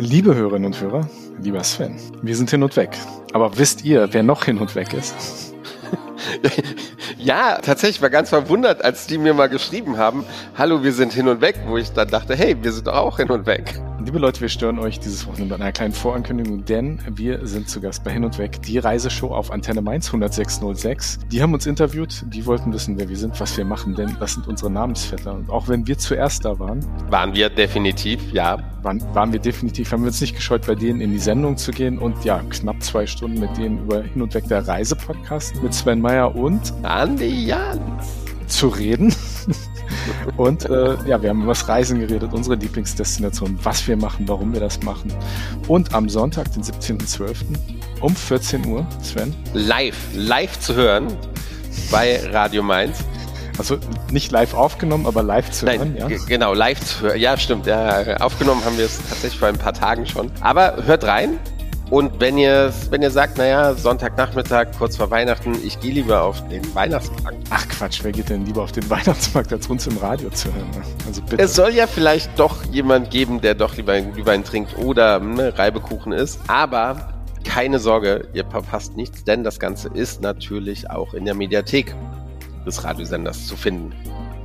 Liebe Hörerinnen und Hörer, lieber Sven, wir sind hin und weg. Aber wisst ihr, wer noch hin und weg ist? ja, tatsächlich war ganz verwundert, als die mir mal geschrieben haben, hallo, wir sind hin und weg, wo ich dann dachte, hey, wir sind auch hin und weg. Liebe Leute, wir stören euch dieses Wochenende mit einer kleinen Vorankündigung, denn wir sind zu Gast bei Hin und Weg, die Reiseshow auf Antenne Mainz 10606. Die haben uns interviewt, die wollten wissen, wer wir sind, was wir machen, denn das sind unsere Namensvetter. Und auch wenn wir zuerst da waren, waren wir definitiv, ja. Waren, waren wir definitiv, haben wir uns nicht gescheut, bei denen in die Sendung zu gehen und ja, knapp zwei Stunden mit denen über Hin und Weg der Reisepodcast mit Sven Meyer und Andi Jans zu reden. Und äh, ja, wir haben über das Reisen geredet, unsere Lieblingsdestination, was wir machen, warum wir das machen. Und am Sonntag, den 17.12. um 14 Uhr, Sven. Live, live zu hören bei Radio Mainz. Also nicht live aufgenommen, aber live zu Nein, hören, ja? Genau, live zu hören. Ja, stimmt. Ja, aufgenommen haben wir es tatsächlich vor ein paar Tagen schon. Aber hört rein, und wenn ihr, wenn ihr sagt, naja, Sonntagnachmittag, kurz vor Weihnachten, ich gehe lieber auf den Weihnachtsmarkt. Ach Quatsch, wer geht denn lieber auf den Weihnachtsmarkt, als uns im Radio zu hören? Also bitte. Es soll ja vielleicht doch jemand geben, der doch lieber einen Glühwein trinkt oder ne, Reibekuchen isst. Aber keine Sorge, ihr verpasst nichts, denn das Ganze ist natürlich auch in der Mediathek des Radiosenders zu finden.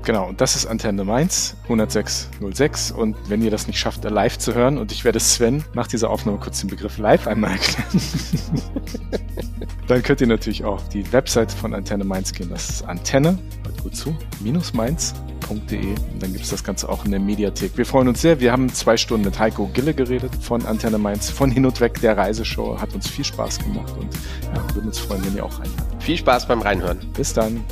Genau, und das ist Antenne Mainz 10606. Und wenn ihr das nicht schafft, live zu hören, und ich werde Sven nach dieser Aufnahme kurz den Begriff live einmal erklären, dann könnt ihr natürlich auch auf die Website von Antenne Mainz gehen. Das ist Antenne, hört gut zu, minus mainz.de. Und dann gibt es das Ganze auch in der Mediathek. Wir freuen uns sehr. Wir haben zwei Stunden mit Heiko Gille geredet von Antenne Mainz, von Hin und Weg der Reiseshow. Hat uns viel Spaß gemacht und ja, würden uns freuen, wenn ihr auch reinhört. Viel Spaß beim Reinhören. Bis dann.